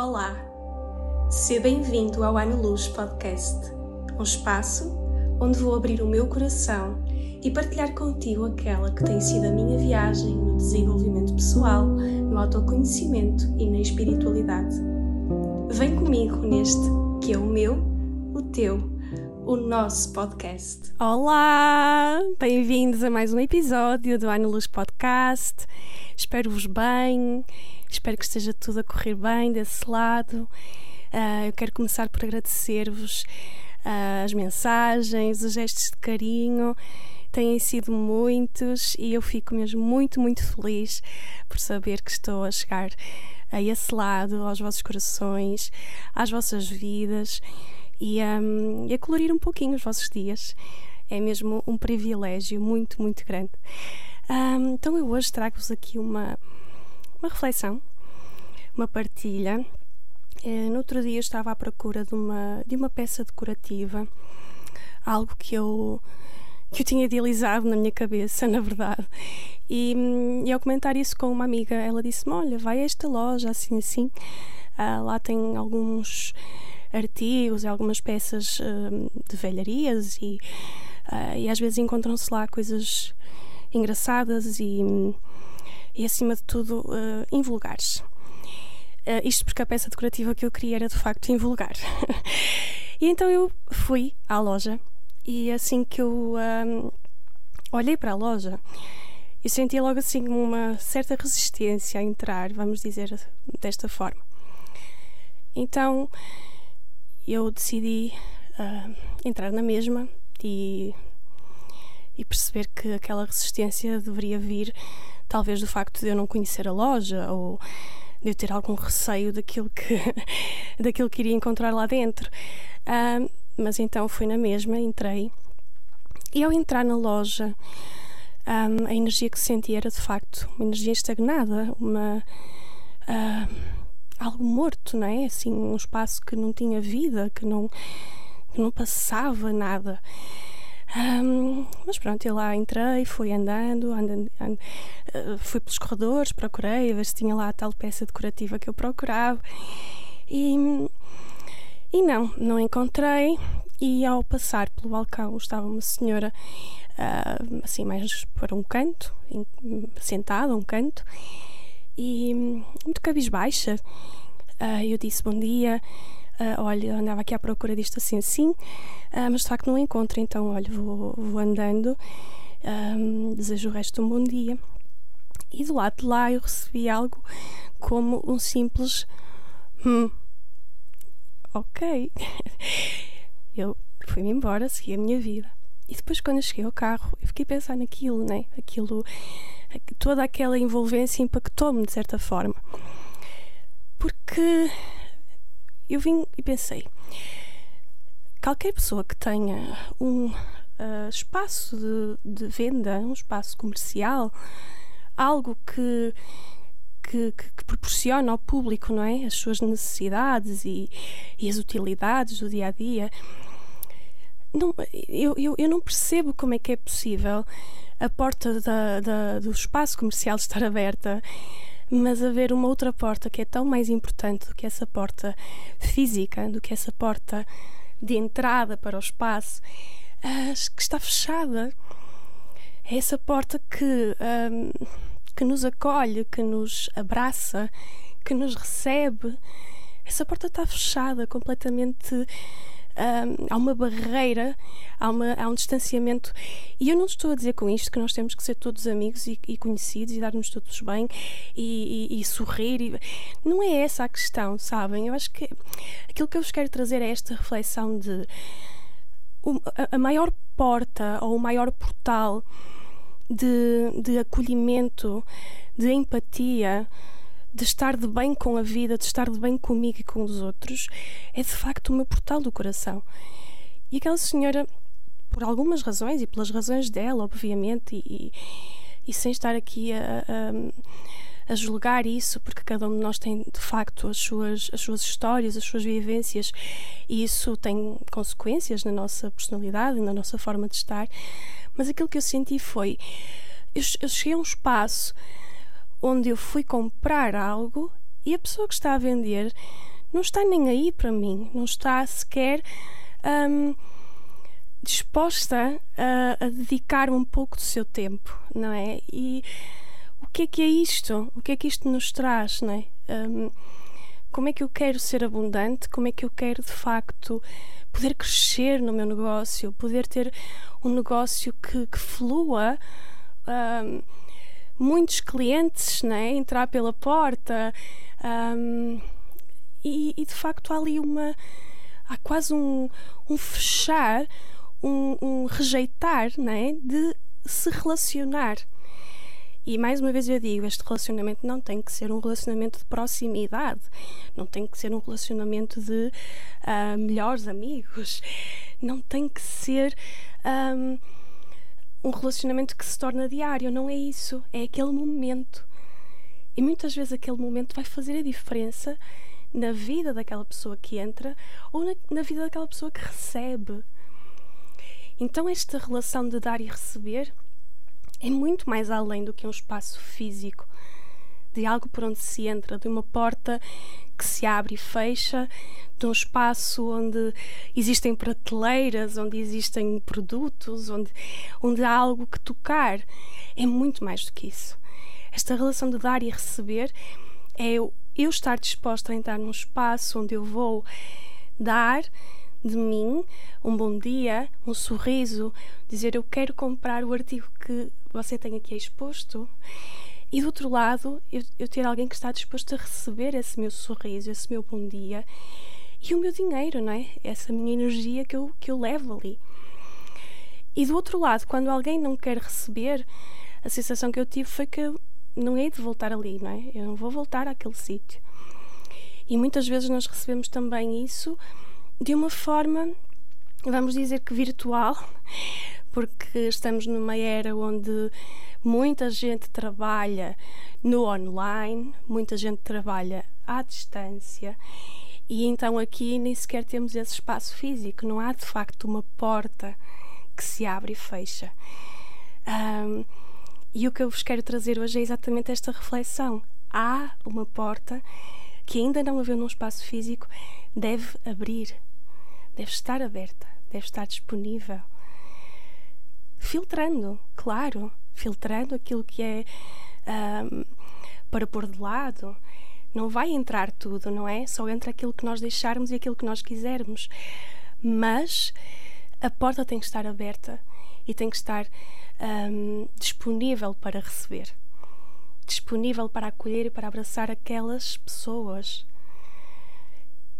Olá, seja bem-vindo ao Ano Luz Podcast, um espaço onde vou abrir o meu coração e partilhar contigo aquela que tem sido a minha viagem no desenvolvimento pessoal, no autoconhecimento e na espiritualidade. Vem comigo neste que é o meu, o teu, o nosso podcast. Olá! Bem-vindos a mais um episódio do Ano Luz Podcast. Espero-vos bem, espero que esteja tudo a correr bem desse lado. Uh, eu quero começar por agradecer-vos uh, as mensagens, os gestos de carinho. Têm sido muitos e eu fico mesmo muito, muito feliz por saber que estou a chegar a esse lado, aos vossos corações, às vossas vidas e, um, e a colorir um pouquinho os vossos dias. É mesmo um privilégio muito, muito grande. Um, então eu hoje trago-vos aqui uma, uma reflexão, uma partilha. Uh, no outro dia estava à procura de uma, de uma peça decorativa, algo que eu, que eu tinha idealizado na minha cabeça, na verdade. E, e ao comentar isso com uma amiga, ela disse-me: Olha, vai a esta loja, assim, assim. Uh, lá tem alguns artigos, algumas peças uh, de velharias e, uh, e às vezes encontram-se lá coisas engraçadas e, e acima de tudo, uh, invulgares. Uh, isto porque a peça decorativa que eu queria era de facto invulgar. e então eu fui à loja e assim que eu um, olhei para a loja, eu senti logo assim uma certa resistência a entrar, vamos dizer desta forma. Então eu decidi uh, entrar na mesma e, e perceber que aquela resistência deveria vir talvez do facto de eu não conhecer a loja ou de eu ter algum receio daquilo que, daquilo que iria encontrar lá dentro. Uh, mas então fui na mesma, entrei e ao entrar na loja um, a energia que senti era de facto uma energia estagnada, uma. Algo morto, não é? Assim, um espaço que não tinha vida, que não, que não passava nada. Um, mas pronto, eu lá entrei, fui andando, andando, andando uh, fui pelos corredores, procurei, a ver se tinha lá a tal peça decorativa que eu procurava. E, e não, não encontrei. E ao passar pelo balcão estava uma senhora, uh, assim, mais para um canto, sentada, um canto, e muito cabisbaixa. Uh, eu disse bom dia, uh, olha, andava aqui à procura disto assim assim, uh, mas de facto não encontro, então olha, vou, vou andando, desejo o resto um bom dia. E do lado de lá eu recebi algo como um simples hum, ok. eu fui-me embora, segui a minha vida. E depois, quando eu cheguei ao carro, eu fiquei a pensar naquilo, né? Aquilo toda aquela envolvência impactou-me de certa forma. Porque eu vim e pensei: qualquer pessoa que tenha um uh, espaço de, de, venda, um espaço comercial, algo que, que, que, proporciona ao público não é? as suas necessidades e, e as utilidades do dia a dia. Não, eu, eu, eu não percebo como é que é possível a porta da, da, do espaço comercial estar aberta, mas haver uma outra porta que é tão mais importante do que essa porta física, do que essa porta de entrada para o espaço, que está fechada. É essa porta que, um, que nos acolhe, que nos abraça, que nos recebe. Essa porta está fechada, completamente há uma barreira, há, uma, há um distanciamento. E eu não estou a dizer com isto que nós temos que ser todos amigos e, e conhecidos e dar-nos todos bem e, e, e sorrir. Não é essa a questão, sabem? Eu acho que aquilo que eu vos quero trazer é esta reflexão de a maior porta ou o maior portal de, de acolhimento, de empatia, de estar de bem com a vida, de estar de bem comigo e com os outros, é de facto o meu portal do coração. E aquela senhora, por algumas razões, e pelas razões dela, obviamente, e, e sem estar aqui a, a, a, julgar isso, porque cada um de nós tem de facto as suas, as suas histórias, as suas vivências, e isso tem consequências na nossa personalidade, na nossa forma de estar. Mas aquilo que eu senti foi: eu, eu cheguei a um espaço onde eu fui comprar algo e a pessoa que está a vender não está nem aí para mim, não está sequer um, disposta a, a dedicar um pouco do seu tempo, não é? E o que é que é isto? O que é que isto nos traz, não é? Um, como é que eu quero ser abundante? Como é que eu quero de facto poder crescer no meu negócio, poder ter um negócio que, que flua? Um, muitos clientes, né? Entrar pela porta. Um, e, e, de facto há ali uma. Há quase um, um fechar, um, um rejeitar né? de se relacionar. E mais uma vez eu digo, este relacionamento não tem que ser um relacionamento de proximidade, não tem que ser um relacionamento de uh, melhores amigos, não tem que ser um, um relacionamento que se torna diário, não é isso, é aquele momento. E muitas vezes aquele momento vai fazer a diferença na vida daquela pessoa que entra ou na, na vida daquela pessoa que recebe. Então, esta relação de dar e receber é muito mais além do que um espaço físico, de algo por onde se entra, de uma porta que se abre e fecha, de um espaço onde existem prateleiras, onde existem produtos, onde, onde há algo que tocar. É muito mais do que isso. Esta relação de dar e receber é eu, eu estar disposta a entrar num espaço onde eu vou dar de mim um bom dia, um sorriso, dizer eu quero comprar o artigo que você tem aqui exposto. E do outro lado, eu, eu ter alguém que está disposto a receber esse meu sorriso, esse meu bom dia e o meu dinheiro, não é? Essa minha energia que eu, que eu levo ali. E do outro lado, quando alguém não quer receber, a sensação que eu tive foi que não hei de voltar ali, não é? Eu não vou voltar àquele sítio. E muitas vezes nós recebemos também isso de uma forma, vamos dizer que virtual, porque estamos numa era onde muita gente trabalha no online, muita gente trabalha à distância. E então aqui nem sequer temos esse espaço físico, não há de facto uma porta que se abre e fecha. Um, e o que eu vos quero trazer hoje é exatamente esta reflexão. Há uma porta que ainda não havia num espaço físico, deve abrir, deve estar aberta, deve estar disponível. Filtrando, claro, filtrando aquilo que é um, para pôr de lado. Não vai entrar tudo, não é? Só entra aquilo que nós deixarmos e aquilo que nós quisermos. Mas a porta tem que estar aberta e tem que estar um, disponível para receber, disponível para acolher e para abraçar aquelas pessoas.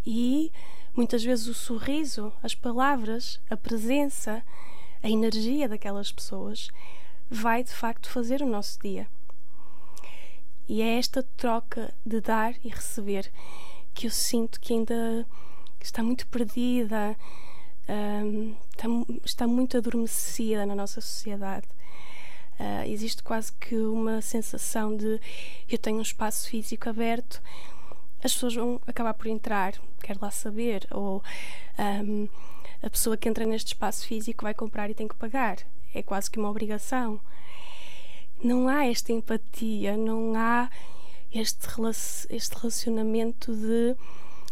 E muitas vezes o sorriso, as palavras, a presença, a energia daquelas pessoas vai de facto fazer o nosso dia. E é esta troca de dar e receber que eu sinto que ainda está muito perdida, um, está, muito adormecida na nossa sociedade. Uh, existe quase que uma sensação de eu tenho um espaço físico aberto, as pessoas vão acabar por entrar, quero lá saber, ou um, a pessoa que entra neste espaço físico vai comprar e tem que pagar. É quase que uma obrigação. Não há esta empatia, não há este, este relacionamento de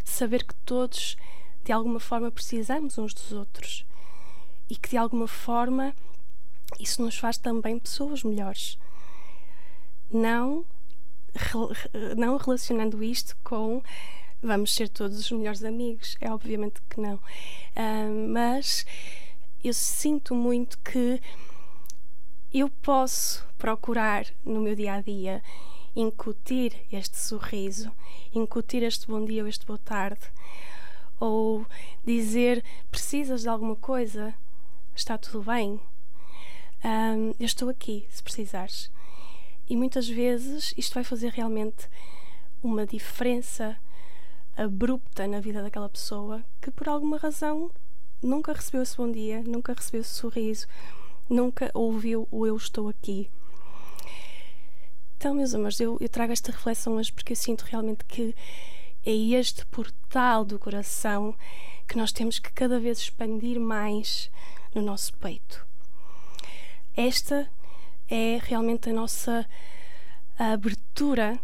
saber que todos de alguma forma precisamos uns dos outros e que de alguma forma isso nos faz também pessoas melhores. Não, não relacionando isto com vamos ser todos os melhores amigos, é obviamente que não. Uh, mas eu sinto muito que eu posso procurar no meu dia a dia incutir este sorriso, incutir este bom dia ou este boa tarde, ou dizer precisas de alguma coisa, está tudo bem. Um, eu estou aqui se precisares. E muitas vezes isto vai fazer realmente uma diferença abrupta na vida daquela pessoa que por alguma razão nunca recebeu esse bom dia, nunca recebeu esse sorriso, nunca ouviu o eu estou aqui. Então, meus amores, eu, eu trago esta reflexão hoje porque eu sinto realmente que é este portal do coração que nós temos que cada vez expandir mais no nosso peito. Esta é realmente a nossa abertura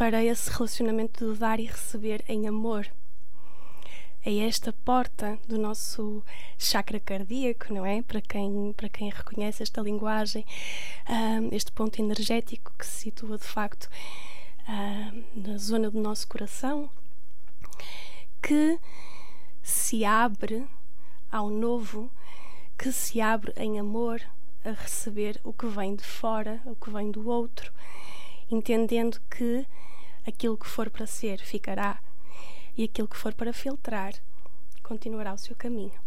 para esse relacionamento do dar e receber em amor. É esta porta do nosso chakra cardíaco, não é? Para quem, para quem reconhece esta linguagem, um, este ponto energético que se situa de facto um, na zona do nosso coração, que se abre ao novo, que se abre em amor a receber o que vem de fora, o que vem do outro, entendendo que aquilo que for para ser ficará e aquilo que for para filtrar continuará o seu caminho.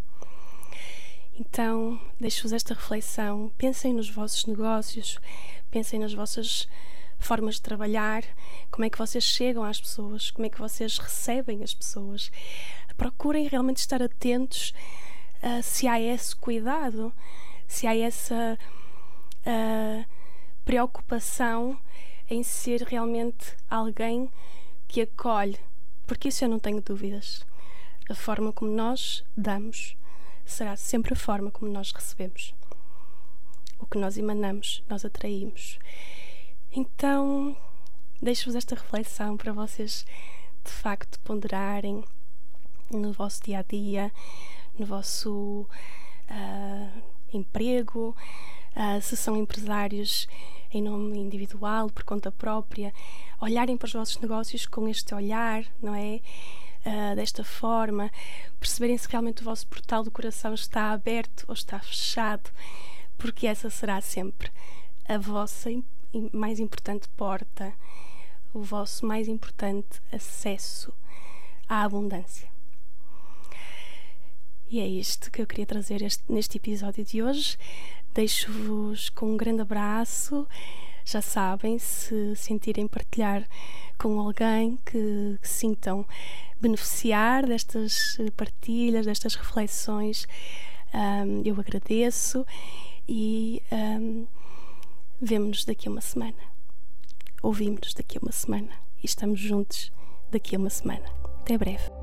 Então, deixo-vos esta reflexão. Pensem nos vossos negócios, pensem nas vossas formas de trabalhar, como é que vocês chegam às pessoas, como é que vocês recebem as pessoas. Procurem realmente estar atentos uh, se há esse cuidado, se há essa uh, preocupação em ser realmente alguém que acolhe porque isso eu não tenho dúvidas. A forma como nós damos será sempre a forma como nós recebemos. O que nós emanamos, nós atraímos. Então, deixo-vos esta reflexão para vocês de facto ponderarem no vosso dia a dia, no vosso uh, emprego, uh, se são empresários em nome individual, por conta própria, olharem para os vossos negócios com este olhar, não é? Uh, desta forma, perceberem se realmente o vosso portal do coração está aberto ou está fechado, porque essa será sempre a vossa mais importante porta, o vosso mais importante acesso à abundância. E é isto que eu queria trazer este, neste episódio de hoje. Deixo-vos com um grande abraço. Já sabem, se sentirem partilhar com alguém que, que sintam beneficiar destas partilhas, destas reflexões, um, eu agradeço e um, vemo-nos daqui a uma semana. Ouvimos-nos daqui a uma semana e estamos juntos daqui a uma semana. Até breve.